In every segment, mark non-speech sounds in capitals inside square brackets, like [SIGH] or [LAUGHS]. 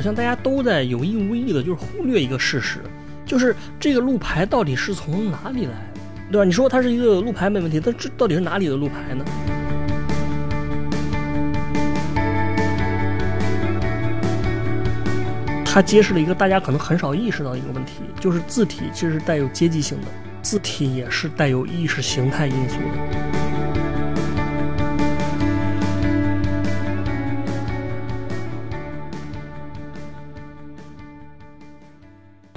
好像大家都在有意无意的，就是忽略一个事实，就是这个路牌到底是从哪里来，对吧？你说它是一个路牌没问题，但这到底是哪里的路牌呢？它揭示了一个大家可能很少意识到的一个问题，就是字体其实是带有阶级性的，字体也是带有意识形态因素的。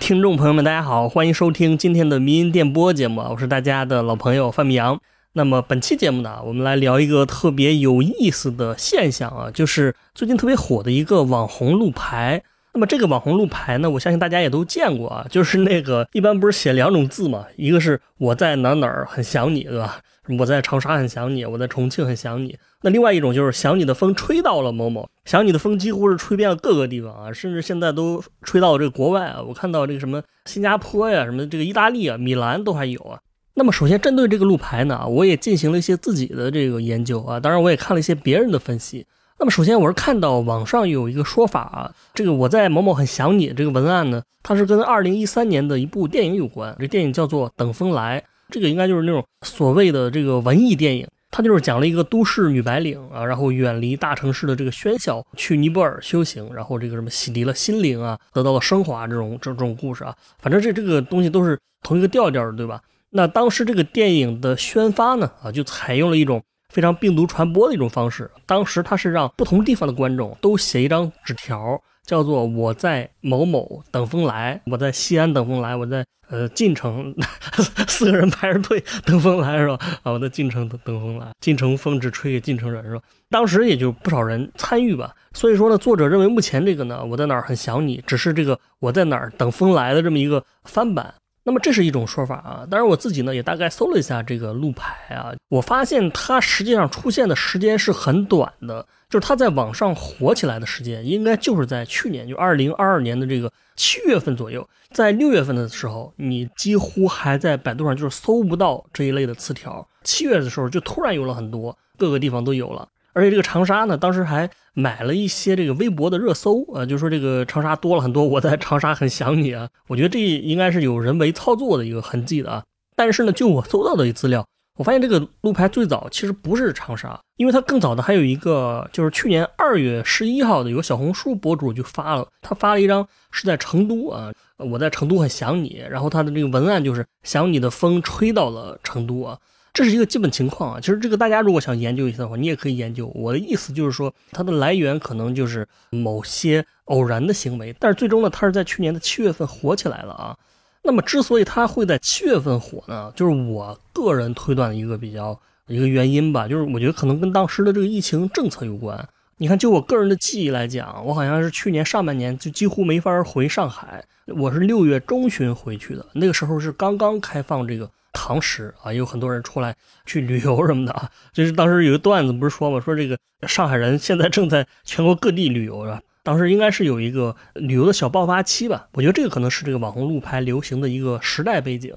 听众朋友们，大家好，欢迎收听今天的迷音电波节目，我是大家的老朋友范米阳。那么本期节目呢，我们来聊一个特别有意思的现象啊，就是最近特别火的一个网红路牌。那么这个网红路牌呢，我相信大家也都见过啊，就是那个一般不是写两种字嘛，一个是我在哪哪儿很想你，对吧？我在长沙很想你，我在重庆很想你。那另外一种就是想你的风吹到了某某，想你的风几乎是吹遍了各个地方啊，甚至现在都吹到这个国外啊。我看到这个什么新加坡呀，什么这个意大利啊，米兰都还有啊。那么首先针对这个路牌呢，我也进行了一些自己的这个研究啊，当然我也看了一些别人的分析。那么首先我是看到网上有一个说法啊，这个我在某某很想你这个文案呢，它是跟二零一三年的一部电影有关。这电影叫做《等风来》，这个应该就是那种所谓的这个文艺电影，它就是讲了一个都市女白领啊，然后远离大城市的这个喧嚣，去尼泊尔修行，然后这个什么洗涤了心灵啊，得到了升华这种这种故事啊，反正这这个东西都是同一个调调的，对吧？那当时这个电影的宣发呢，啊，就采用了一种。非常病毒传播的一种方式。当时他是让不同地方的观众都写一张纸条，叫做“我在某某等风来”，我在西安等风来，我在呃晋城，[LAUGHS] 四个人排着队等风来是吧？啊，我在晋城等等风来，晋城风只吹给晋城人是吧？当时也就不少人参与吧。所以说呢，作者认为目前这个呢，我在哪儿很想你，只是这个我在哪儿等风来的这么一个翻版。那么这是一种说法啊，当然我自己呢也大概搜了一下这个路牌啊，我发现它实际上出现的时间是很短的，就是它在网上火起来的时间应该就是在去年，就二零二二年的这个七月份左右，在六月份的时候，你几乎还在百度上就是搜不到这一类的词条，七月的时候就突然有了很多，各个地方都有了。而且这个长沙呢，当时还买了一些这个微博的热搜啊，就说这个长沙多了很多，我在长沙很想你啊。我觉得这应该是有人为操作的一个痕迹的啊。但是呢，就我搜到的资料，我发现这个路牌最早其实不是长沙，因为它更早的还有一个，就是去年二月十一号的有个小红书博主就发了，他发了一张是在成都啊，我在成都很想你，然后他的这个文案就是想你的风吹到了成都啊。这是一个基本情况啊，其实这个大家如果想研究一下的话，你也可以研究。我的意思就是说，它的来源可能就是某些偶然的行为，但是最终呢，它是在去年的七月份火起来了啊。那么之所以它会在七月份火呢，就是我个人推断的一个比较一个原因吧，就是我觉得可能跟当时的这个疫情政策有关。你看，就我个人的记忆来讲，我好像是去年上半年就几乎没法回上海，我是六月中旬回去的，那个时候是刚刚开放这个。堂食啊，有很多人出来去旅游什么的啊。就是当时有个段子不是说嘛，说这个上海人现在正在全国各地旅游是吧？当时应该是有一个旅游的小爆发期吧。我觉得这个可能是这个网红路牌流行的一个时代背景。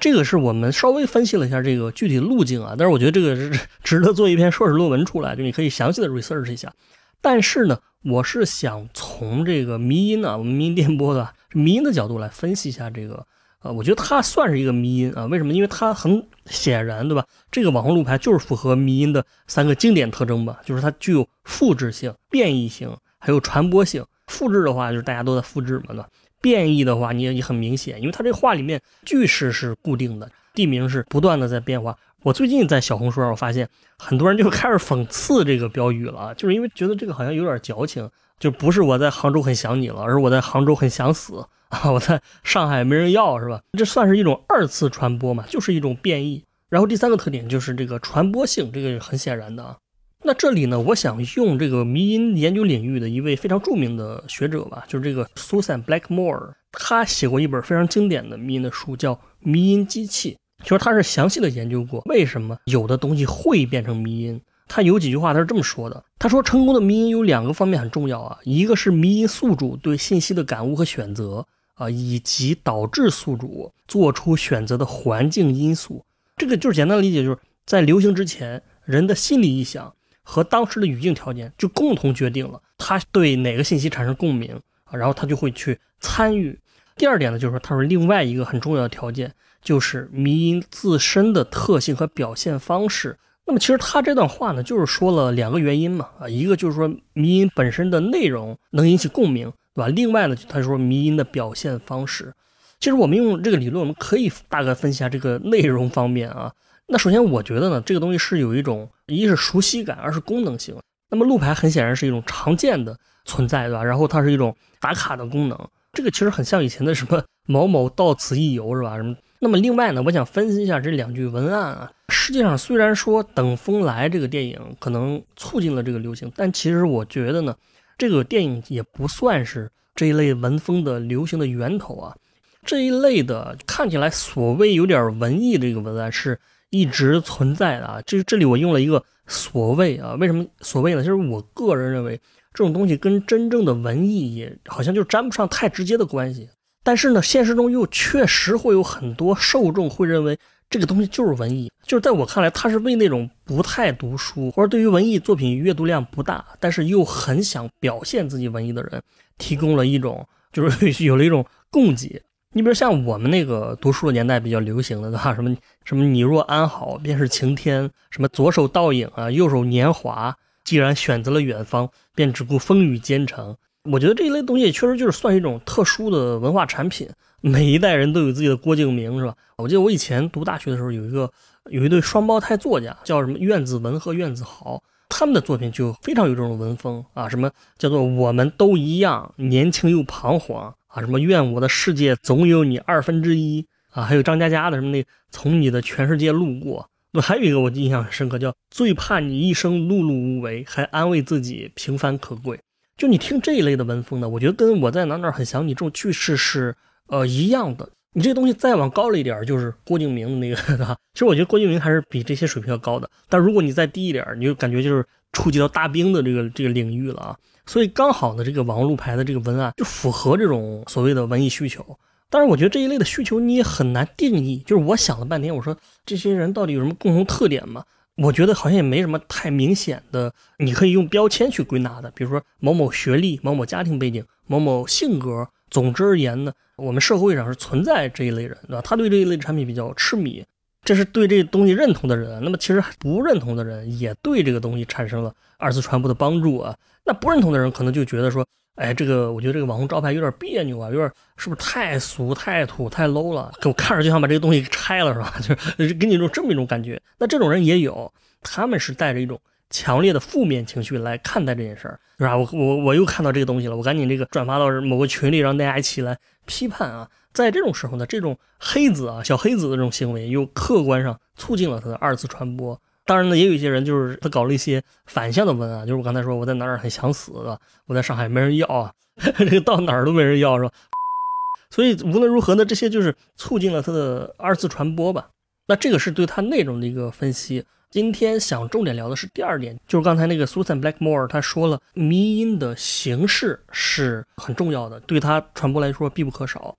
这个是我们稍微分析了一下这个具体路径啊，但是我觉得这个是 [LAUGHS] 值得做一篇硕士论文出来，就你可以详细的 research 一下。但是呢，我是想从这个迷音啊，我们迷音电波的迷音的角度来分析一下这个。啊，我觉得它算是一个迷音啊，为什么？因为它很显然，对吧？这个网红路牌就是符合迷音的三个经典特征吧，就是它具有复制性、变异性，还有传播性。复制的话，就是大家都在复制嘛，对吧？变异的话，你也很明显，因为它这话里面句式是固定的，地名是不断的在变化。我最近在小红书上，我发现很多人就开始讽刺这个标语了，[LAUGHS] 就是因为觉得这个好像有点矫情，就不是我在杭州很想你了，而我在杭州很想死。啊，我在上海没人要是吧？[LAUGHS] 这算是一种二次传播嘛，就是一种变异。然后第三个特点就是这个传播性，这个很显然的啊。那这里呢，我想用这个迷音研究领域的一位非常著名的学者吧，就是这个 Susan Blackmore，他写过一本非常经典的迷音的书，叫《迷音机器》，就是他是详细的研究过为什么有的东西会变成迷音。他有几句话，他是这么说的：他说，成功的迷音有两个方面很重要啊，一个是迷音宿主对信息的感悟和选择。啊，以及导致宿主做出选择的环境因素，这个就是简单的理解，就是在流行之前，人的心理意向和当时的语境条件就共同决定了他对哪个信息产生共鸣，啊，然后他就会去参与。第二点呢，就是说，他说另外一个很重要的条件就是迷音自身的特性和表现方式。那么其实他这段话呢，就是说了两个原因嘛，啊，一个就是说迷音本身的内容能引起共鸣，对吧？另外呢，他说迷音的表现方式。其实我们用这个理论，我们可以大概分析下这个内容方面啊。那首先我觉得呢，这个东西是有一种，一是熟悉感，二是功能性。那么路牌很显然是一种常见的存在，对吧？然后它是一种打卡的功能，这个其实很像以前的什么某某到此一游，是吧？什么？那么另外呢，我想分析一下这两句文案啊。实际上，虽然说《等风来》这个电影可能促进了这个流行，但其实我觉得呢，这个电影也不算是这一类文风的流行的源头啊。这一类的看起来所谓有点文艺的这个文案是一直存在的啊。这这里我用了一个所谓啊，为什么所谓呢？就是我个人认为这种东西跟真正的文艺也好像就沾不上太直接的关系。但是呢，现实中又确实会有很多受众会认为这个东西就是文艺，就是在我看来，它是为那种不太读书或者对于文艺作品阅读量不大，但是又很想表现自己文艺的人，提供了一种就是有了一种供给。你比如像我们那个读书的年代比较流行的，对吧？什么什么你若安好，便是晴天；什么左手倒影啊，右手年华。既然选择了远方，便只顾风雨兼程。我觉得这一类东西确实就是算一种特殊的文化产品。每一代人都有自己的郭敬明，是吧？我记得我以前读大学的时候，有一个有一对双胞胎作家，叫什么苑子文和苑子豪，他们的作品就非常有这种文风啊，什么叫做我们都一样，年轻又彷徨啊，什么愿我的世界总有你二分之一啊，还有张嘉佳的什么那从你的全世界路过。那还有一个我印象很深刻，叫最怕你一生碌碌无为，还安慰自己平凡可贵。就你听这一类的文风呢，我觉得跟我在哪哪很想你这种句式是呃一样的。你这东西再往高了一点，就是郭敬明的那个，[LAUGHS] 对吧？其实我觉得郭敬明还是比这些水平要高的。但如果你再低一点，你就感觉就是触及到大兵的这个这个领域了啊。所以刚好呢，这个网路牌的这个文案就符合这种所谓的文艺需求。但是我觉得这一类的需求你也很难定义。就是我想了半天，我说这些人到底有什么共同特点吗？我觉得好像也没什么太明显的，你可以用标签去归纳的，比如说某某学历、某某家庭背景、某某性格。总之而言呢，我们社会上是存在这一类人，对吧？他对这一类产品比较痴迷，这是对这东西认同的人。那么其实不认同的人也对这个东西产生了二次传播的帮助啊。那不认同的人可能就觉得说，哎，这个我觉得这个网红招牌有点别扭啊，有点是不是太俗、太土、太 low 了？给我看着就想把这个东西拆了，是吧？[LAUGHS] 就是给你一种这么一种感觉。那这种人也有。他们是带着一种强烈的负面情绪来看待这件事儿，是吧？我我我又看到这个东西了，我赶紧这个转发到某个群里，让大家一起来批判啊。在这种时候呢，这种黑子啊、小黑子的这种行为，又客观上促进了他的二次传播。当然呢，也有一些人就是他搞了一些反向的文案，就是我刚才说我在哪儿很想死，我在上海没人要啊，[LAUGHS] 这个到哪儿都没人要，是吧？所以无论如何呢，这些就是促进了他的二次传播吧。那这个是对他内容的一个分析。今天想重点聊的是第二点，就是刚才那个 Susan Blackmore 他说了，迷音的形式是很重要的，对它传播来说必不可少。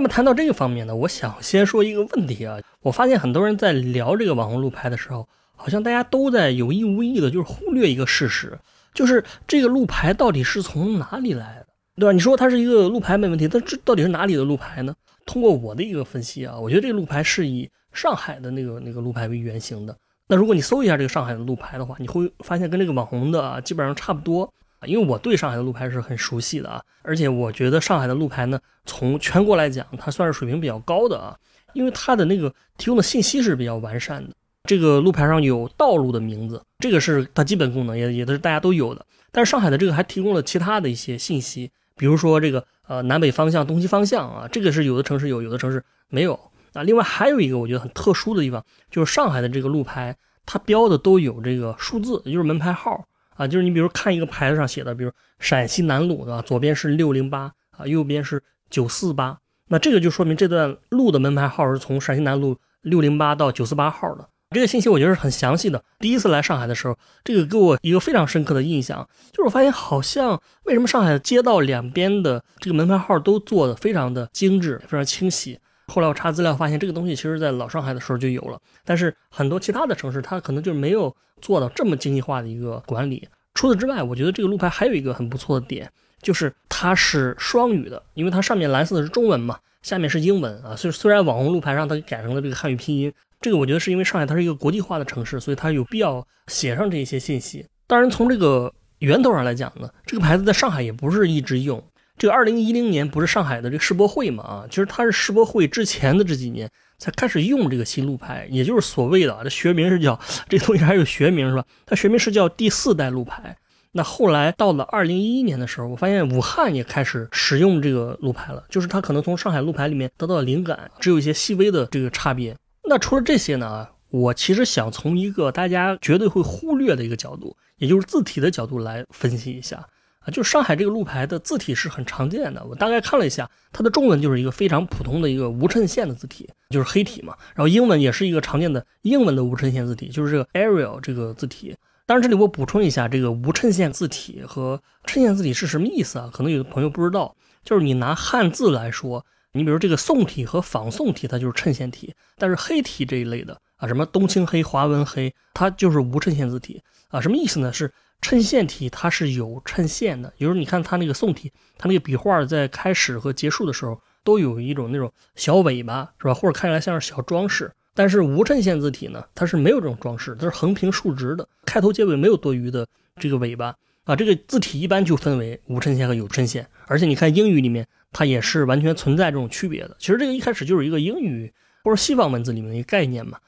那么谈到这个方面呢，我想先说一个问题啊，我发现很多人在聊这个网红路牌的时候，好像大家都在有意无意的，就是忽略一个事实，就是这个路牌到底是从哪里来的，对吧？你说它是一个路牌没问题，但这到底是哪里的路牌呢？通过我的一个分析啊，我觉得这个路牌是以上海的那个那个路牌为原型的。那如果你搜一下这个上海的路牌的话，你会发现跟这个网红的基本上差不多。因为我对上海的路牌是很熟悉的啊，而且我觉得上海的路牌呢，从全国来讲，它算是水平比较高的啊，因为它的那个提供的信息是比较完善的。这个路牌上有道路的名字，这个是它基本功能，也也都是大家都有的。但是上海的这个还提供了其他的一些信息，比如说这个呃南北方向、东西方向啊，这个是有的城市有，有的城市没有。啊，另外还有一个我觉得很特殊的地方，就是上海的这个路牌，它标的都有这个数字，也就是门牌号啊。就是你比如看一个牌子上写的，比如陕西南路啊，左边是六零八啊，右边是九四八，那这个就说明这段路的门牌号是从陕西南路六零八到九四八号的。这个信息我觉得是很详细的。第一次来上海的时候，这个给我一个非常深刻的印象，就是我发现好像为什么上海的街道两边的这个门牌号都做的非常的精致，非常清晰。后来我查资料发现，这个东西其实在老上海的时候就有了，但是很多其他的城市它可能就没有做到这么精细化的一个管理。除此之外，我觉得这个路牌还有一个很不错的点，就是它是双语的，因为它上面蓝色的是中文嘛，下面是英文啊。所以虽然网红路牌上它改成了这个汉语拼音，这个我觉得是因为上海它是一个国际化的城市，所以它有必要写上这些信息。当然，从这个源头上来讲呢，这个牌子在上海也不是一直用。这个二零一零年不是上海的这个世博会嘛？啊，其实它是世博会之前的这几年才开始用这个新路牌，也就是所谓的这学名是叫这东西还有学名是吧？它学名是叫第四代路牌。那后来到了二零一一年的时候，我发现武汉也开始使用这个路牌了，就是它可能从上海路牌里面得到灵感，只有一些细微的这个差别。那除了这些呢？我其实想从一个大家绝对会忽略的一个角度，也就是字体的角度来分析一下。啊，就是上海这个路牌的字体是很常见的。我大概看了一下，它的中文就是一个非常普通的一个无衬线的字体，就是黑体嘛。然后英文也是一个常见的英文的无衬线字体，就是这个 Arial 这个字体。当然，这里我补充一下，这个无衬线字体和衬线字体是什么意思啊？可能有的朋友不知道，就是你拿汉字来说，你比如这个宋体和仿宋体，它就是衬线体，但是黑体这一类的啊，什么冬青黑、华文黑，它就是无衬线字体啊。什么意思呢？是。衬线体它是有衬线的，比如你看它那个宋体，它那个笔画在开始和结束的时候都有一种那种小尾巴，是吧？或者看起来像是小装饰。但是无衬线字体呢，它是没有这种装饰，它是横平竖直的，开头结尾没有多余的这个尾巴啊。这个字体一般就分为无衬线和有衬线，而且你看英语里面它也是完全存在这种区别的。其实这个一开始就是一个英语或者西方文字里面的一个概念嘛。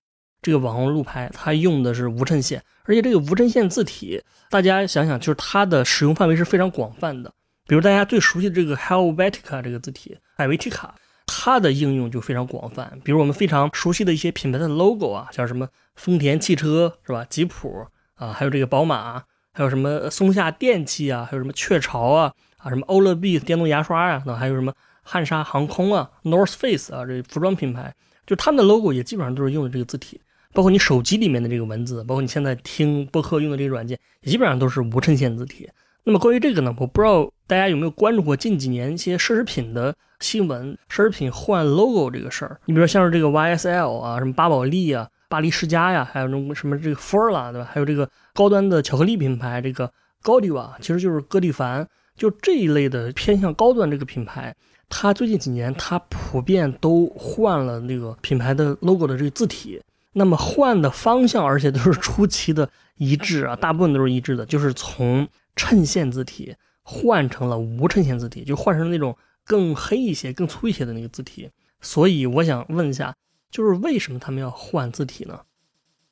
这个网红路牌它用的是无衬线，而且这个无衬线字体，大家想想，就是它的使用范围是非常广泛的。比如大家最熟悉的这个 Helvetica 这个字体，艾维提卡，它的应用就非常广泛。比如我们非常熟悉的一些品牌的 logo 啊，像什么丰田汽车是吧，吉普啊，还有这个宝马，还有什么松下电器啊，还有什么雀巢啊，啊什么欧乐 B 电动牙刷啊，那还有什么汉莎航空啊，North Face 啊，这服装品牌，就他们的 logo 也基本上都是用的这个字体。包括你手机里面的这个文字，包括你现在听播客用的这个软件，基本上都是无衬线字体。那么关于这个呢，我不知道大家有没有关注过近几年一些奢侈品的新闻，奢侈品换 logo 这个事儿。你比如像是这个 YSL 啊，什么巴宝莉啊、巴黎世家呀，还有那种什么这个 Furla 对吧？还有这个高端的巧克力品牌这个 Godiva，其实就是歌蒂凡，就这一类的偏向高端这个品牌，它最近几年它普遍都换了那个品牌的 logo 的这个字体。那么换的方向，而且都是出奇的一致啊，[LAUGHS] 大部分都是一致的，就是从衬线字体换成了无衬线字体，就换成那种更黑一些、更粗一些的那个字体。所以我想问一下，就是为什么他们要换字体呢？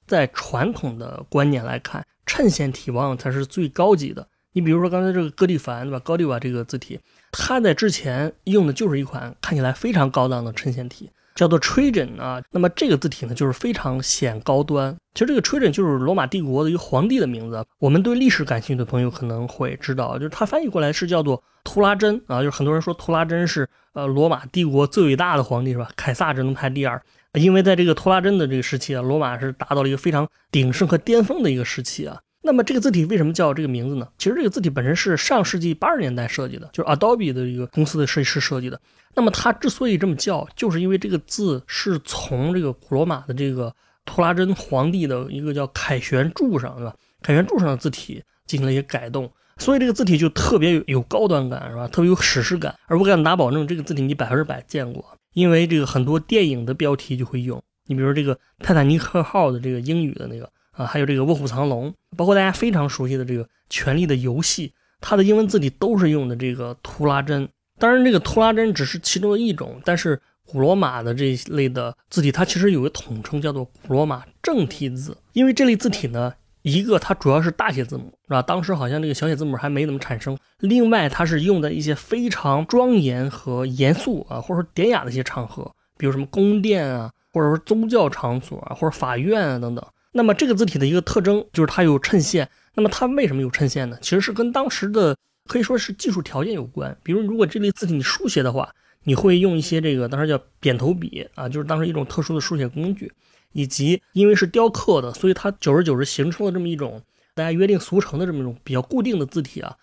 在传统的观念来看，衬线体往往才是最高级的。你比如说刚才这个戈蒂凡，对吧？高蒂瓦这个字体，它在之前用的就是一款看起来非常高档的衬线体。叫做 Trajan 啊，那么这个字体呢，就是非常显高端。其实这个 Trajan 就是罗马帝国的一个皇帝的名字。我们对历史感兴趣的朋友可能会知道，就是它翻译过来是叫做图拉真啊，就是很多人说图拉真是呃罗马帝国最伟大的皇帝是吧？凯撒只能排第二，因为在这个图拉真的这个时期啊，罗马是达到了一个非常鼎盛和巅峰的一个时期啊。那么这个字体为什么叫这个名字呢？其实这个字体本身是上世纪八十年代设计的，就是 Adobe 的一个公司的设计师设计的。那么它之所以这么叫，就是因为这个字是从这个古罗马的这个图拉真皇帝的一个叫凯旋柱上，对吧？凯旋柱上的字体进行了一些改动，所以这个字体就特别有高端感，是吧？特别有史诗感。而我敢打保证，这个字体你百分之百见过，因为这个很多电影的标题就会用。你比如这个泰坦尼克号的这个英语的那个。啊，还有这个《卧虎藏龙》，包括大家非常熟悉的这个《权力的游戏》，它的英文字体都是用的这个图拉真。当然，这个图拉真只是其中的一种，但是古罗马的这一类的字体，它其实有个统称，叫做古罗马正体字。因为这类字体呢，一个它主要是大写字母，是吧？当时好像这个小写字母还没怎么产生。另外，它是用在一些非常庄严和严肃啊，或者说典雅的一些场合，比如什么宫殿啊，或者说宗教场所啊，或者法院啊等等。那么这个字体的一个特征就是它有衬线。那么它为什么有衬线呢？其实是跟当时的可以说是技术条件有关。比如，如果这类字体你书写的话，你会用一些这个当时叫扁头笔啊，就是当时一种特殊的书写工具，以及因为是雕刻的，所以它久而久之形成了这么一种大家约定俗成的这么一种比较固定的字体啊。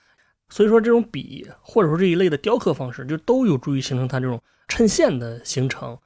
所以说这种笔或者说这一类的雕刻方式，就都有助于形成它这种衬线的形成。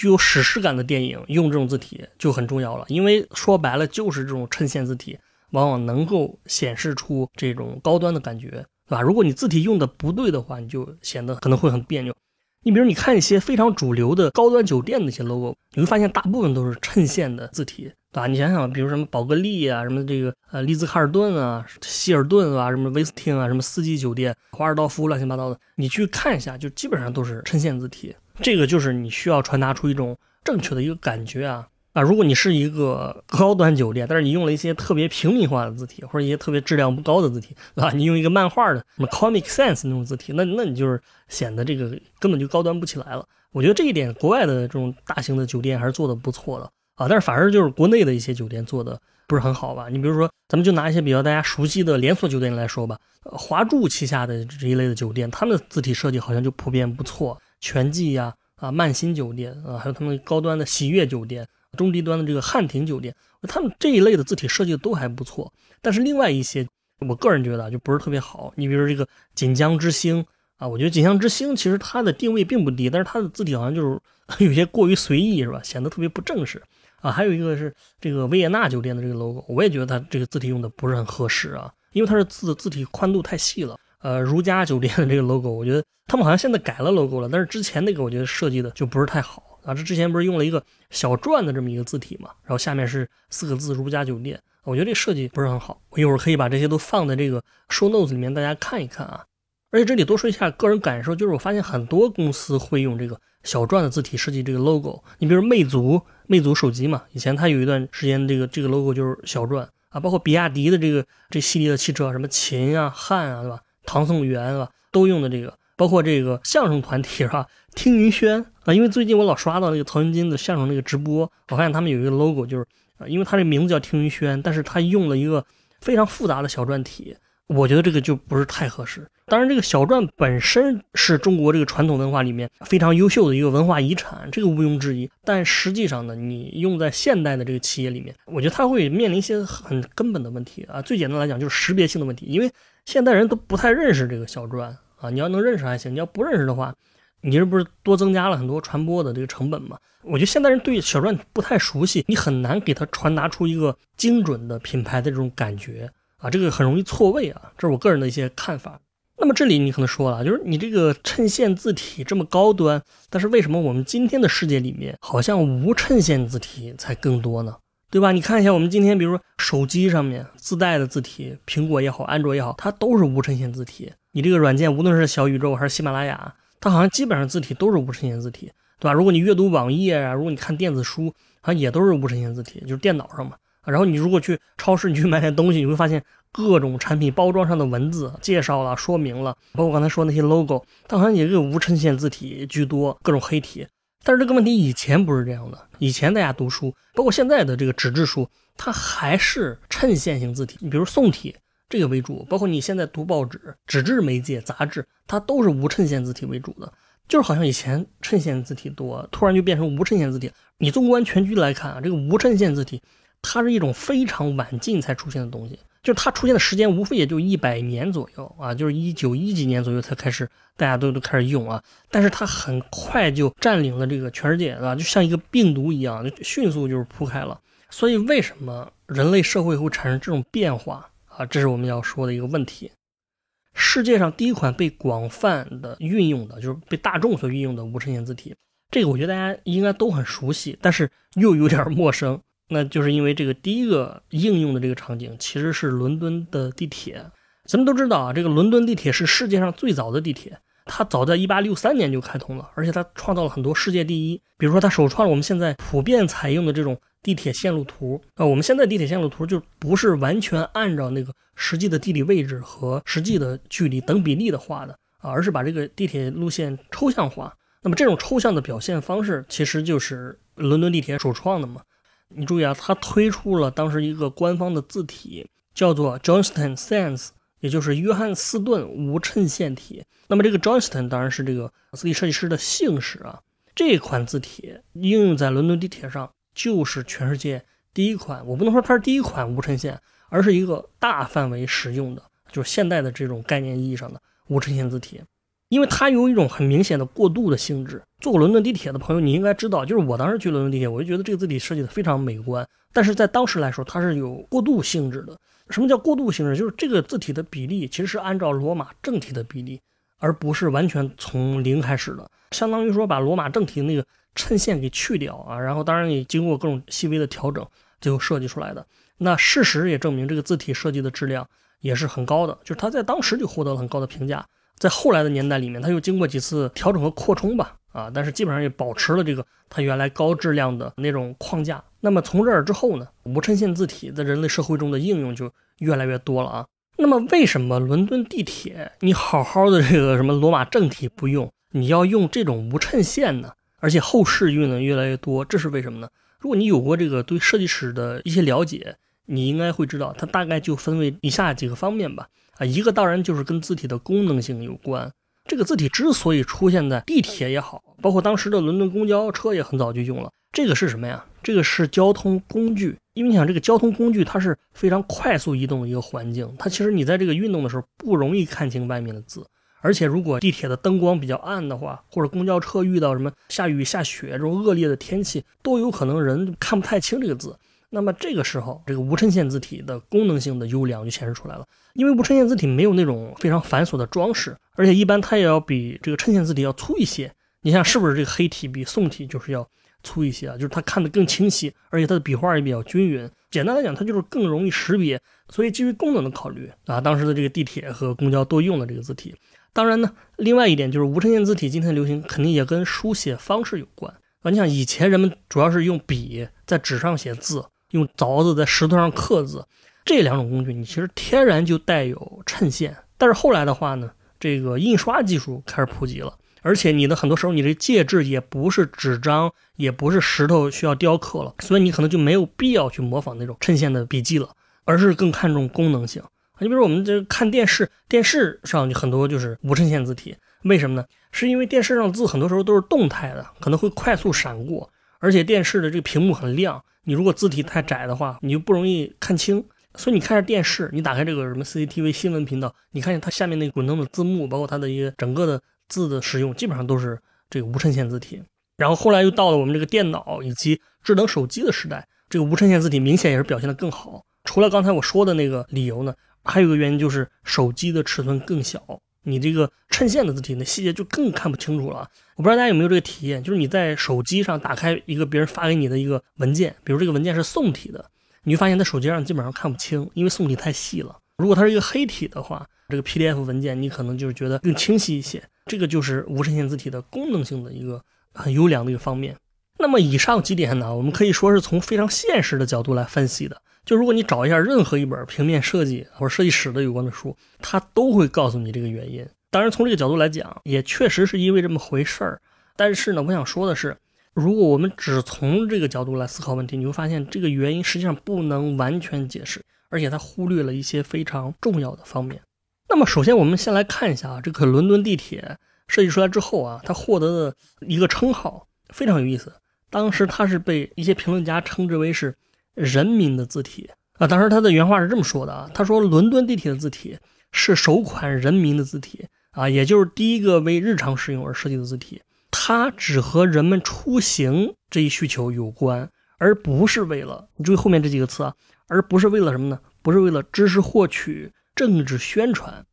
具有史诗感的电影用这种字体就很重要了，因为说白了就是这种衬线字体，往往能够显示出这种高端的感觉。对吧？如果你字体用的不对的话，你就显得可能会很别扭。你比如你看一些非常主流的高端酒店的一些 logo，你会发现大部分都是衬线的字体，对吧？你想想，比如什么宝格丽啊，什么这个呃丽兹卡尔顿啊、希尔顿啊，什么威斯汀啊，什么四季酒店、华尔道夫，乱七八糟的，你去看一下，就基本上都是衬线字体。这个就是你需要传达出一种正确的一个感觉啊。啊，如果你是一个高端酒店，但是你用了一些特别平民化的字体，或者一些特别质量不高的字体，对吧？你用一个漫画的什么 Comic Sans 那种字体，那那你就是显得这个根本就高端不起来了。我觉得这一点，国外的这种大型的酒店还是做的不错的啊。但是反而就是国内的一些酒店做的不是很好吧？你比如说，咱们就拿一些比较大家熟悉的连锁酒店来说吧，华住旗下的这一类的酒店，他们的字体设计好像就普遍不错，全季呀，啊曼心酒店啊，还有他们高端的喜悦酒店。中低端的这个汉庭酒店，他们这一类的字体设计的都还不错，但是另外一些，我个人觉得就不是特别好。你比如这个锦江之星啊，我觉得锦江之星其实它的定位并不低，但是它的字体好像就是 [LAUGHS] 有些过于随意，是吧？显得特别不正式啊。还有一个是这个维也纳酒店的这个 logo，我也觉得它这个字体用的不是很合适啊，因为它是字字体宽度太细了。呃，如家酒店的这个 logo，我觉得他们好像现在改了 logo 了，但是之前那个我觉得设计的就不是太好。啊，这之前不是用了一个小篆的这么一个字体嘛，然后下面是四个字“如家酒店”，我觉得这设计不是很好。我一会儿可以把这些都放在这个 show notes 里面，大家看一看啊。而且这里多说一下个人感受，就是我发现很多公司会用这个小篆的字体设计这个 logo。你比如魅族，魅族手机嘛，以前它有一段时间这个这个 logo 就是小篆啊，包括比亚迪的这个这系列的汽车，什么秦啊、汉啊，对吧？唐宋元，啊？都用的这个。包括这个相声团体是吧？[LAUGHS] 听云轩啊，因为最近我老刷到那个曹云金的相声那个直播，我发现他们有一个 logo，就是啊，因为他这名字叫听云轩，但是他用了一个非常复杂的小篆体，我觉得这个就不是太合适。当然，这个小篆本身是中国这个传统文化里面非常优秀的一个文化遗产，这个毋庸置疑。但实际上呢，你用在现代的这个企业里面，我觉得它会面临一些很根本的问题啊。最简单来讲就是识别性的问题，因为现代人都不太认识这个小篆。啊，你要能认识还行，你要不认识的话，你这不是多增加了很多传播的这个成本吗？我觉得现代人对小篆不太熟悉，你很难给他传达出一个精准的品牌的这种感觉啊，这个很容易错位啊，这是我个人的一些看法。那么这里你可能说了，就是你这个衬线字体这么高端，但是为什么我们今天的世界里面好像无衬线字体才更多呢？对吧？你看一下我们今天，比如说手机上面自带的字体，苹果也好，安卓也好，它都是无衬线字体。你这个软件，无论是小宇宙还是喜马拉雅，它好像基本上字体都是无衬线字体，对吧？如果你阅读网页啊，如果你看电子书，好像也都是无衬线字体，就是电脑上嘛。然后你如果去超市，你去买点东西，你会发现各种产品包装上的文字介绍了、说明了，包括刚才说那些 logo，它好像也是无衬线字体居多，各种黑体。但是这个问题以前不是这样的，以前大家读书，包括现在的这个纸质书，它还是衬线型字体。你比如宋体这个为主，包括你现在读报纸、纸质媒介、杂志，它都是无衬线字体为主的。就是好像以前衬线字体多，突然就变成无衬线字体。你纵观全局来看啊，这个无衬线字体，它是一种非常晚近才出现的东西。就它出现的时间无非也就一百年左右啊，就是一九一几年左右才开始，大家都都开始用啊。但是它很快就占领了这个全世界啊，就像一个病毒一样，就迅速就是铺开了。所以为什么人类社会会产生这种变化啊？这是我们要说的一个问题。世界上第一款被广泛的运用的，就是被大众所运用的无衬线字体，这个我觉得大家应该都很熟悉，但是又有点陌生。那就是因为这个第一个应用的这个场景其实是伦敦的地铁。咱们都知道啊，这个伦敦地铁是世界上最早的地铁，它早在1863年就开通了，而且它创造了很多世界第一。比如说，它首创了我们现在普遍采用的这种地铁线路图啊。我们现在地铁线路图就不是完全按照那个实际的地理位置和实际的距离等比例的画的啊，而是把这个地铁路线抽象化。那么这种抽象的表现方式，其实就是伦敦地铁首创的嘛。你注意啊，它推出了当时一个官方的字体，叫做 Johnston Sans，也就是约翰斯顿无衬线体。那么这个 Johnston 当然是这个字体设计师的姓氏啊。这款字体应用在伦敦地铁上，就是全世界第一款。我不能说它是第一款无衬线，而是一个大范围使用的，就是现代的这种概念意义上的无衬线字体。因为它有一种很明显的过渡的性质。坐过伦敦地铁的朋友，你应该知道，就是我当时去伦敦地铁，我就觉得这个字体设计的非常美观。但是在当时来说，它是有过渡性质的。什么叫过渡性质？就是这个字体的比例其实是按照罗马正体的比例，而不是完全从零开始的。相当于说把罗马正体那个衬线给去掉啊，然后当然也经过各种细微的调整，最后设计出来的。那事实也证明，这个字体设计的质量也是很高的，就是它在当时就获得了很高的评价。在后来的年代里面，它又经过几次调整和扩充吧，啊，但是基本上也保持了这个它原来高质量的那种框架。那么从这儿之后呢，无衬线字体在人类社会中的应用就越来越多了啊。那么为什么伦敦地铁你好好的这个什么罗马正体不用，你要用这种无衬线呢？而且后世用的越来越多，这是为什么呢？如果你有过这个对设计史的一些了解，你应该会知道，它大概就分为以下几个方面吧。啊，一个当然就是跟字体的功能性有关。这个字体之所以出现在地铁也好，包括当时的伦敦公交车也很早就用了。这个是什么呀？这个是交通工具。因为你想，这个交通工具它是非常快速移动的一个环境，它其实你在这个运动的时候不容易看清外面的字。而且如果地铁的灯光比较暗的话，或者公交车遇到什么下雨下雪这种恶劣的天气，都有可能人看不太清这个字。那么这个时候，这个无衬线字体的功能性的优良就显示出来了。因为无衬线字体没有那种非常繁琐的装饰，而且一般它也要比这个衬线字体要粗一些。你想是不是这个黑体比宋体就是要粗一些啊？就是它看得更清晰，而且它的笔画也比较均匀。简单来讲，它就是更容易识别。所以基于功能的考虑啊，当时的这个地铁和公交都用的这个字体。当然呢，另外一点就是无衬线字体今天流行，肯定也跟书写方式有关啊。你想以前人们主要是用笔在纸上写字。用凿子在石头上刻字，这两种工具你其实天然就带有衬线。但是后来的话呢，这个印刷技术开始普及了，而且你的很多时候你这介质也不是纸张，也不是石头需要雕刻了，所以你可能就没有必要去模仿那种衬线的笔记了，而是更看重功能性。你比如我们这看电视，电视上就很多就是无衬线字体，为什么呢？是因为电视上字很多时候都是动态的，可能会快速闪过，而且电视的这个屏幕很亮。你如果字体太窄的话，你就不容易看清。所以你看着电视，你打开这个什么 CCTV 新闻频道，你看见它下面那个滚动的字幕，包括它的一个整个的字的使用，基本上都是这个无衬线字体。然后后来又到了我们这个电脑以及智能手机的时代，这个无衬线字体明显也是表现的更好。除了刚才我说的那个理由呢，还有一个原因就是手机的尺寸更小。你这个衬线的字体，那细节就更看不清楚了。我不知道大家有没有这个体验，就是你在手机上打开一个别人发给你的一个文件，比如这个文件是宋体的，你会发现在手机上基本上看不清，因为宋体太细了。如果它是一个黑体的话，这个 PDF 文件你可能就是觉得更清晰一些。这个就是无衬线字体的功能性的一个很优良的一个方面。那么以上几点呢，我们可以说是从非常现实的角度来分析的。就如果你找一下任何一本平面设计或者设计史的有关的书，它都会告诉你这个原因。当然，从这个角度来讲，也确实是因为这么回事儿。但是呢，我想说的是，如果我们只从这个角度来思考问题，你会发现这个原因实际上不能完全解释，而且它忽略了一些非常重要的方面。那么，首先我们先来看一下啊，这个伦敦地铁设计出来之后啊，它获得的一个称号非常有意思。当时它是被一些评论家称之为是。人民的字体啊，当时他的原话是这么说的啊，他说伦敦地铁的字体是首款人民的字体啊，也就是第一个为日常使用而设计的字体，它只和人们出行这一需求有关，而不是为了你注意后面这几个词啊，而不是为了什么呢？不是为了知识获取、政治宣传，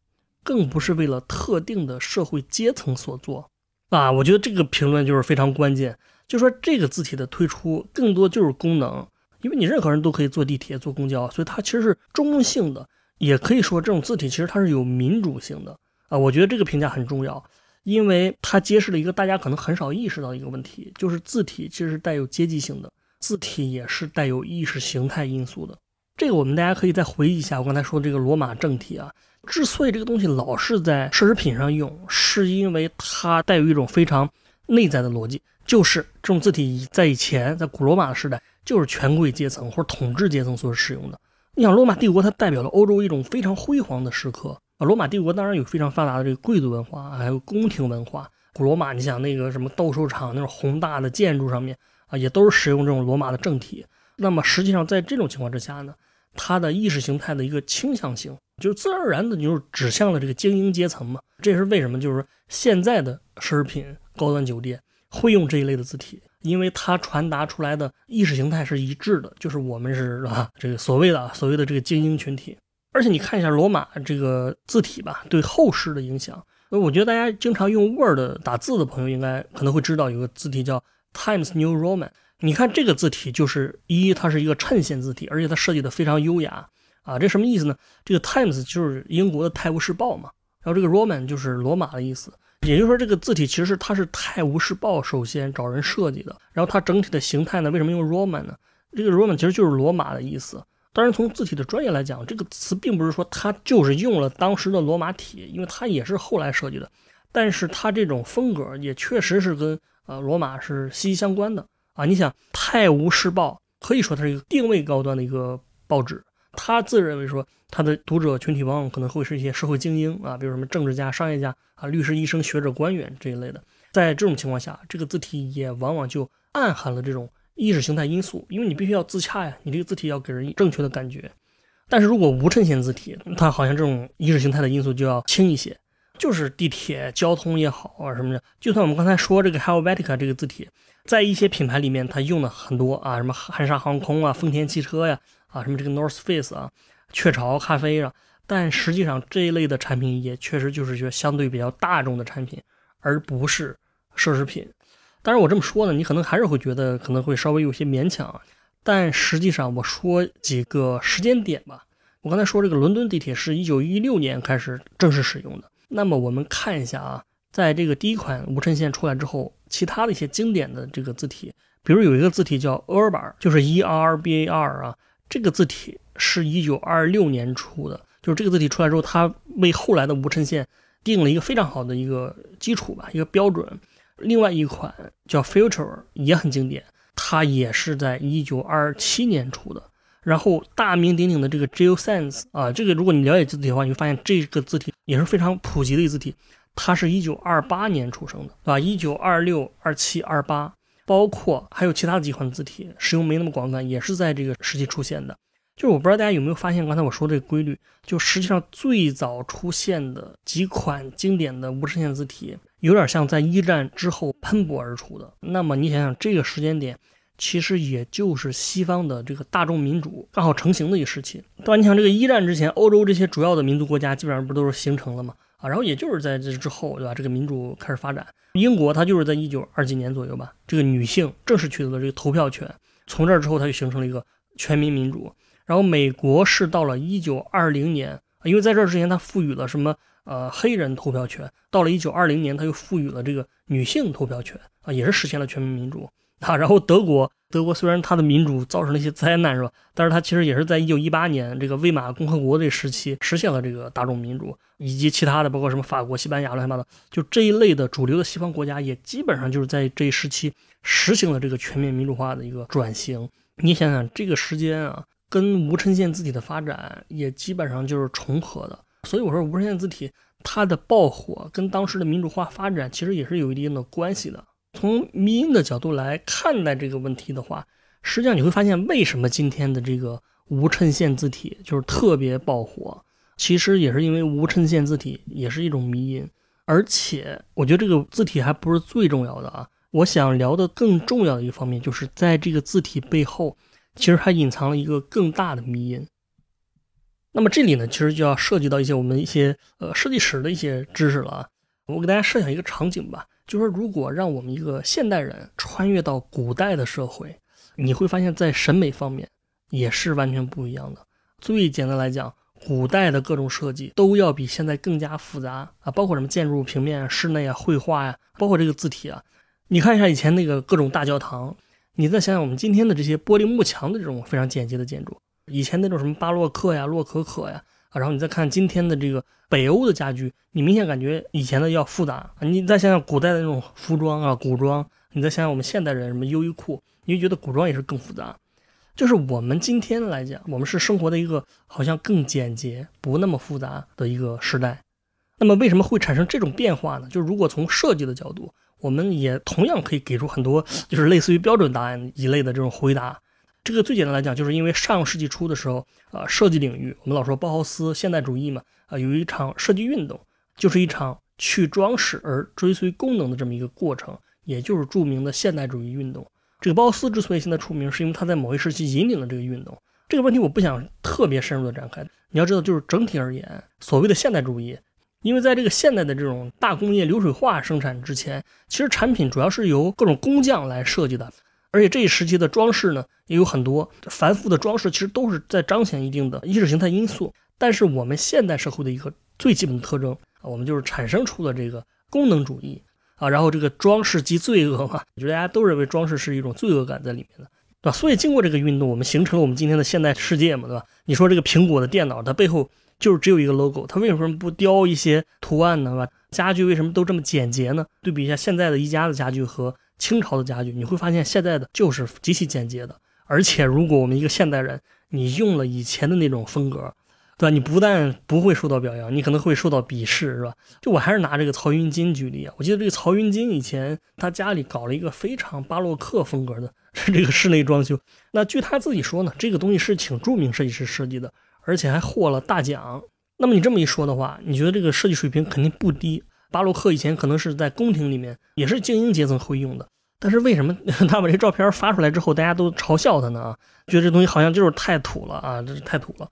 更不是为了特定的社会阶层所做啊。我觉得这个评论就是非常关键，就说这个字体的推出更多就是功能。因为你任何人都可以坐地铁、坐公交，所以它其实是中性的，也可以说这种字体其实它是有民主性的啊。我觉得这个评价很重要，因为它揭示了一个大家可能很少意识到一个问题，就是字体其实是带有阶级性的，字体也是带有意识形态因素的。这个我们大家可以再回忆一下我刚才说的这个罗马正体啊，之所以这个东西老是在奢侈品上用，是因为它带有一种非常内在的逻辑，就是这种字体在以前在古罗马的时代。就是权贵阶层或者统治阶层所使用的。你想，罗马帝国它代表了欧洲一种非常辉煌的时刻啊。罗马帝国当然有非常发达的这个贵族文化，还有宫廷文化。古罗马，你想那个什么斗兽场那种宏大的建筑上面啊，也都是使用这种罗马的正体。那么实际上，在这种情况之下呢，它的意识形态的一个倾向性，就是自然而然的就是指向了这个精英阶层嘛。这也是为什么就是现在的奢侈品高端酒店会用这一类的字体，因为它传达出来的意识形态是一致的，就是我们是啊这个所谓的啊所谓的这个精英群体。而且你看一下罗马这个字体吧，对后世的影响。我觉得大家经常用 Word 打字的朋友，应该可能会知道有个字体叫 Times New Roman。你看这个字体，就是一，它是一个衬线字体，而且它设计的非常优雅啊。这什么意思呢？这个 Times 就是英国的《泰晤士报》嘛，然后这个 Roman 就是罗马的意思。也就是说，这个字体其实它是《泰晤士报》首先找人设计的，然后它整体的形态呢，为什么用 Roman 呢？这个 Roman 其实就是罗马的意思。当然，从字体的专业来讲，这个词并不是说它就是用了当时的罗马体，因为它也是后来设计的。但是它这种风格也确实是跟呃罗马是息息相关的啊！你想，《泰晤士报》可以说它是一个定位高端的一个报纸，他自认为说他的读者群体往往可能会是一些社会精英啊，比如什么政治家、商业家啊、律师、医生、学者、官员这一类的。在这种情况下，这个字体也往往就暗含了这种。意识形态因素，因为你必须要自洽呀，你这个字体要给人正确的感觉。但是如果无衬线字体，它好像这种意识形态的因素就要轻一些。就是地铁交通也好啊什么的，就算我们刚才说这个 Helvetica 这个字体，在一些品牌里面它用的很多啊，什么汉莎航空啊、丰田汽车呀，啊什么这个 North Face 啊、雀巢咖啡啊，但实际上这一类的产品也确实就是说相对比较大众的产品，而不是奢侈品。当然，我这么说呢，你可能还是会觉得可能会稍微有些勉强，但实际上我说几个时间点吧。我刚才说这个伦敦地铁是一九一六年开始正式使用的。那么我们看一下啊，在这个第一款无衬线出来之后，其他的一些经典的这个字体，比如有一个字体叫 Urbar，就是 E R B A R 啊，这个字体是一九二六年出的，就是这个字体出来之后，它为后来的无衬线定了一个非常好的一个基础吧，一个标准。另外一款叫 Future 也很经典，它也是在一九二七年出的。然后大名鼎鼎的这个 Geosens 啊，这个如果你了解字体的话，你会发现这个字体也是非常普及的一字体。它是一九二八年出生的，对吧？一九二六、二七、二八，包括还有其他的几款字体，使用没那么广泛，也是在这个时期出现的。就是我不知道大家有没有发现，刚才我说这个规律，就实际上最早出现的几款经典的无衬线字体，有点像在一战之后喷薄而出的。那么你想想，这个时间点，其实也就是西方的这个大众民主刚好成型的一个时期，对吧？你想这个一战之前，欧洲这些主要的民族国家基本上不都是形成了吗？啊，然后也就是在这之后，对吧？这个民主开始发展。英国它就是在一九二几年左右吧，这个女性正式取得了这个投票权，从这儿之后，它就形成了一个全民民主。然后美国是到了一九二零年，因为在这之前它赋予了什么呃黑人投票权，到了一九二零年它又赋予了这个女性投票权啊，也是实现了全民民主 [LAUGHS] 啊。然后德国，德国虽然它的民主造成了一些灾难是吧，但是它其实也是在一九一八年这个魏玛共和国这时期实现了这个大众民主，以及其他的包括什么法国、西班牙乱七八糟，就这一类的主流的西方国家也基本上就是在这一时期实行了这个全面民主化的一个转型。你想想这个时间啊。跟无衬线字体的发展也基本上就是重合的，所以我说无衬线字体它的爆火跟当时的民主化发展其实也是有一定的关系的。从迷音的角度来看待这个问题的话，实际上你会发现为什么今天的这个无衬线字体就是特别爆火，其实也是因为无衬线字体也是一种迷音，而且我觉得这个字体还不是最重要的啊，我想聊的更重要的一个方面就是在这个字体背后。其实还隐藏了一个更大的迷因。那么这里呢，其实就要涉及到一些我们一些呃设计史的一些知识了啊。我给大家设想一个场景吧，就是说如果让我们一个现代人穿越到古代的社会，你会发现在审美方面也是完全不一样的。最简单来讲，古代的各种设计都要比现在更加复杂啊，包括什么建筑平面、室内啊、绘画呀，包括这个字体啊。你看一下以前那个各种大教堂。你再想想我们今天的这些玻璃幕墙的这种非常简洁的建筑，以前那种什么巴洛克呀、洛可可呀，啊，然后你再看今天的这个北欧的家具，你明显感觉以前的要复杂。你再想想古代的那种服装啊、古装，你再想想我们现代人什么优衣库，你就觉得古装也是更复杂。就是我们今天来讲，我们是生活的一个好像更简洁、不那么复杂的一个时代。那么为什么会产生这种变化呢？就是如果从设计的角度。我们也同样可以给出很多，就是类似于标准答案一类的这种回答。这个最简单来讲，就是因为上世纪初的时候，啊，设计领域我们老说包豪斯现代主义嘛，啊，有一场设计运动，就是一场去装饰而追随功能的这么一个过程，也就是著名的现代主义运动。这个包豪斯之所以现在出名，是因为他在某一时期引领了这个运动。这个问题我不想特别深入的展开。你要知道，就是整体而言，所谓的现代主义，因为在这个现代的这种大工业流水化生产之前，其实产品主要是由各种工匠来设计的。而且这一时期的装饰呢，也有很多繁复的装饰，其实都是在彰显一定的意识形态因素。但是我们现代社会的一个最基本的特征啊，我们就是产生出了这个功能主义啊，然后这个装饰即罪恶嘛，我觉得大家都认为装饰是一种罪恶感在里面的，对吧？所以经过这个运动，我们形成了我们今天的现代世界嘛，对吧？你说这个苹果的电脑，它背后就是只有一个 logo，它为什么不雕一些图案呢？吧？家具为什么都这么简洁呢？对比一下现在的宜家的家具和。清朝的家具，你会发现现在的就是极其简洁的，而且如果我们一个现代人，你用了以前的那种风格，对吧？你不但不会受到表扬，你可能会受到鄙视，是吧？就我还是拿这个曹云金举例啊，我记得这个曹云金以前他家里搞了一个非常巴洛克风格的这个室内装修，那据他自己说呢，这个东西是请著名设计师设计的，而且还获了大奖。那么你这么一说的话，你觉得这个设计水平肯定不低。巴洛克以前可能是在宫廷里面，也是精英阶层会用的。但是为什么 [LAUGHS] 他把这照片发出来之后，大家都嘲笑他呢？啊，觉得这东西好像就是太土了啊，这是太土了。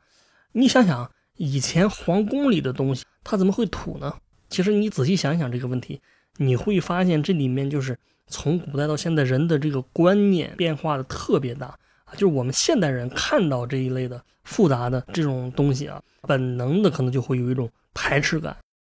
你想想，以前皇宫里的东西，它怎么会土呢？其实你仔细想想这个问题，你会发现这里面就是从古代到现在人的这个观念变化的特别大啊。就是我们现代人看到这一类的复杂的这种东西啊，本能的可能就会有一种排斥感。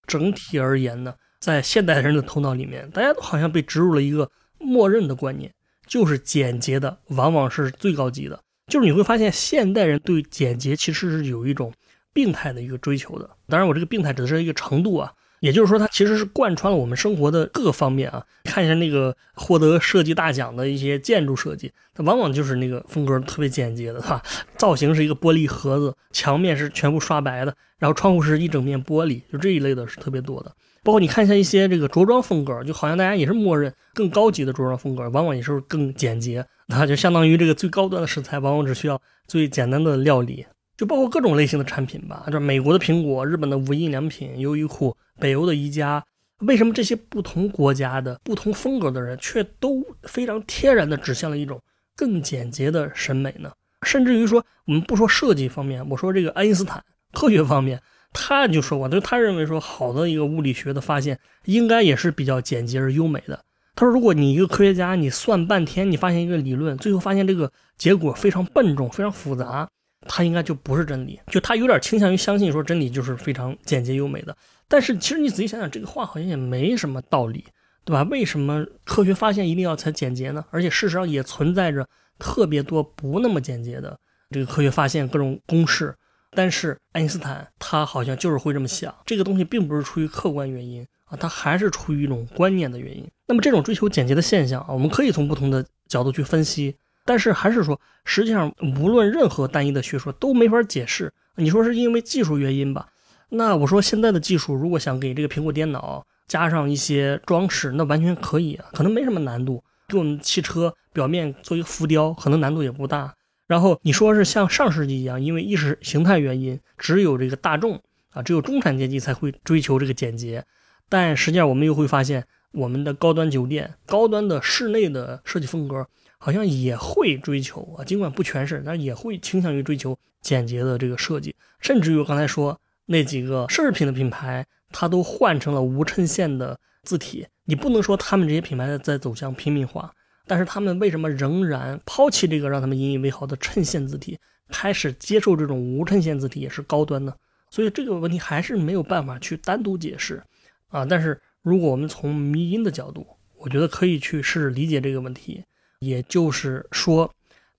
整体而言呢，在现代人的头脑里面，大家都好像被植入了一个默认的观念，就是简洁的往往是最高级的。就是你会发现，现代人对简洁其实是有一种病态的一个追求的。当然，我这个病态指的是一个程度啊。也就是说，它其实是贯穿了我们生活的各个方面啊。看一下那个获得设计大奖的一些建筑设计，它往往就是那个风格特别简洁的，哈。造型是一个玻璃盒子，墙面是全部刷白的，然后窗户是一整面玻璃，就这一类的是特别多的。包括你看一下一些这个着装风格，就好像大家也是默认更高级的着装风格，往往也是更简洁，那就相当于这个最高端的食材，往往只需要最简单的料理。就包括各种类型的产品吧，就美国的苹果、日本的无印良品、优衣库、北欧的宜家，为什么这些不同国家的不同风格的人却都非常天然的指向了一种更简洁的审美呢？甚至于说，我们不说设计方面，我说这个爱因斯坦科学方面，他就说过，就他认为说，好的一个物理学的发现应该也是比较简洁而优美的。他说，如果你一个科学家，你算半天，你发现一个理论，最后发现这个结果非常笨重、非常复杂。他应该就不是真理，就他有点倾向于相信说真理就是非常简洁优美的。但是其实你仔细想想，这个话好像也没什么道理，对吧？为什么科学发现一定要才简洁呢？而且事实上也存在着特别多不那么简洁的这个科学发现各种公式。但是爱因斯坦他好像就是会这么想，这个东西并不是出于客观原因啊，他还是出于一种观念的原因。那么这种追求简洁的现象啊，我们可以从不同的角度去分析。但是还是说，实际上无论任何单一的学说都没法解释。你说是因为技术原因吧？那我说现在的技术如果想给这个苹果电脑加上一些装饰，那完全可以啊，可能没什么难度。给我们汽车表面做一个浮雕，可能难度也不大。然后你说是像上世纪一样，因为意识形态原因，只有这个大众啊，只有中产阶级才会追求这个简洁。但实际上我们又会发现，我们的高端酒店、高端的室内的设计风格。好像也会追求啊，尽管不全是，但也会倾向于追求简洁的这个设计。甚至于我刚才说那几个奢侈品的品牌，它都换成了无衬线的字体。你不能说他们这些品牌在走向平民化，但是他们为什么仍然抛弃这个让他们引以为豪的衬线字体，开始接受这种无衬线字体也是高端呢？所以这个问题还是没有办法去单独解释啊。但是如果我们从迷因的角度，我觉得可以去试着理解这个问题。也就是说，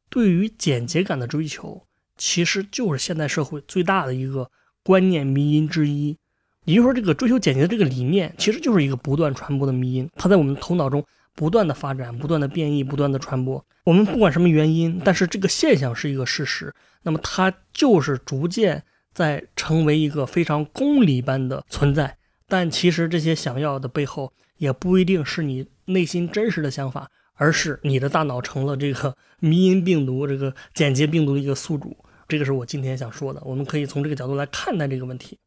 对于简洁感的追求，其实就是现代社会最大的一个观念迷因之一。也就是说，这个追求简洁的这个理念，其实就是一个不断传播的迷因，它在我们头脑中不断的发展、不断的变异、不断的传播。我们不管什么原因，但是这个现象是一个事实，那么它就是逐渐在成为一个非常公理般的存在。但其实这些想要的背后，也不一定是你内心真实的想法。而是你的大脑成了这个迷因病毒、这个简洁病毒的一个宿主。这个是我今天想说的，我们可以从这个角度来看待这个问题。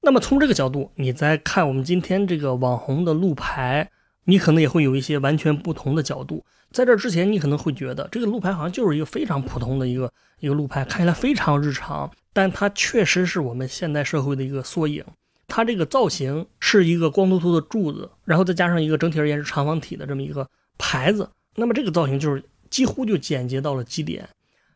那么从这个角度，你再看我们今天这个网红的路牌，你可能也会有一些完全不同的角度。在这之前，你可能会觉得这个路牌好像就是一个非常普通的一个一个路牌，看起来非常日常，但它确实是我们现代社会的一个缩影。它这个造型是一个光秃秃的柱子，然后再加上一个整体而言是长方体的这么一个牌子，那么这个造型就是几乎就简洁到了极点。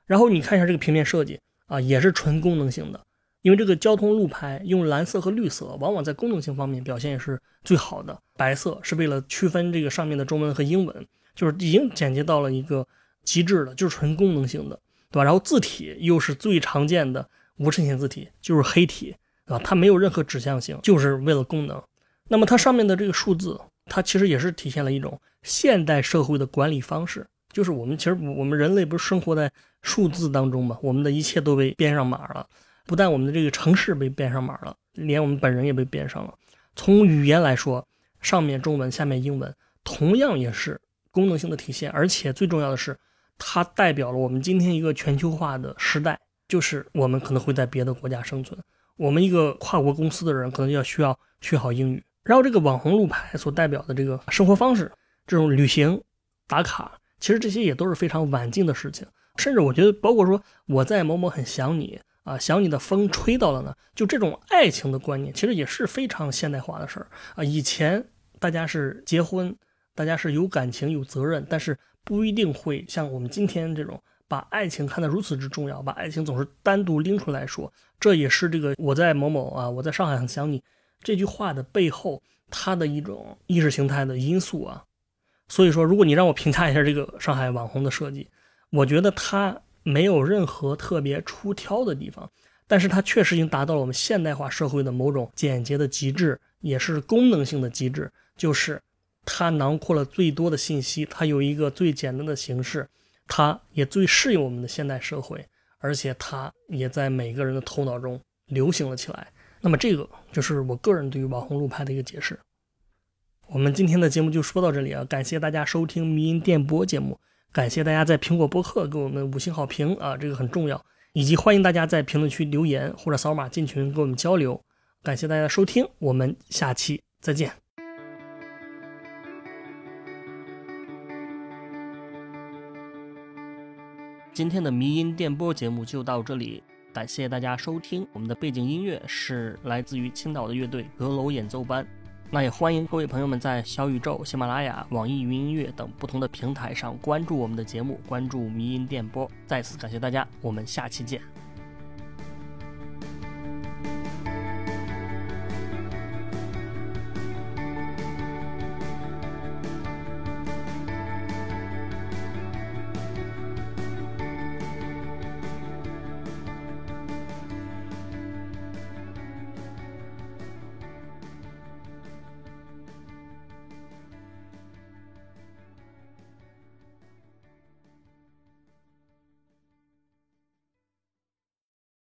然后你看一下这个平面设计啊，也是纯功能性的，因为这个交通路牌用蓝色和绿色，往往在功能性方面表现也是最好的。白色是为了区分这个上面的中文和英文，就是已经简洁到了一个极致的，就是纯功能性的，对吧？然后字体又是最常见的无衬线字体，就是黑体，啊，它没有任何指向性，就是为了功能。那么它上面的这个数字，它其实也是体现了一种现代社会的管理方式。就是我们其实我们人类不是生活在数字当中嘛？我们的一切都被编上码了，不但我们的这个城市被编上码了，连我们本人也被编上了。从语言来说，上面中文，下面英文，同样也是功能性的体现。而且最重要的是，它代表了我们今天一个全球化的时代，就是我们可能会在别的国家生存，我们一个跨国公司的人可能要需要学好英语。然后这个网红路牌所代表的这个生活方式，这种旅行打卡。其实这些也都是非常晚近的事情，甚至我觉得，包括说我在某某很想你啊，想你的风吹到了呢，就这种爱情的观念，其实也是非常现代化的事儿啊。以前大家是结婚，大家是有感情、有责任，但是不一定会像我们今天这种把爱情看得如此之重要，把爱情总是单独拎出来说。这也是这个我在某某啊，我在上海很想你这句话的背后，它的一种意识形态的因素啊。所以说，如果你让我评价一下这个上海网红的设计，我觉得它没有任何特别出挑的地方，但是它确实已经达到了我们现代化社会的某种简洁的极致，也是功能性的极致，就是它囊括了最多的信息，它有一个最简单的形式，它也最适应我们的现代社会，而且它也在每个人的头脑中流行了起来。那么这个就是我个人对于网红路牌的一个解释。我们今天的节目就说到这里啊！感谢大家收听迷音电波节目，感谢大家在苹果播客给我们五星好评啊，这个很重要，以及欢迎大家在评论区留言或者扫码进群跟我们交流。感谢大家收听，我们下期再见。今天的迷音电波节目就到这里，感谢大家收听。我们的背景音乐是来自于青岛的乐队阁楼演奏班。那也欢迎各位朋友们在小宇宙、喜马拉雅、网易云音乐等不同的平台上关注我们的节目，关注迷音电波。再次感谢大家，我们下期见。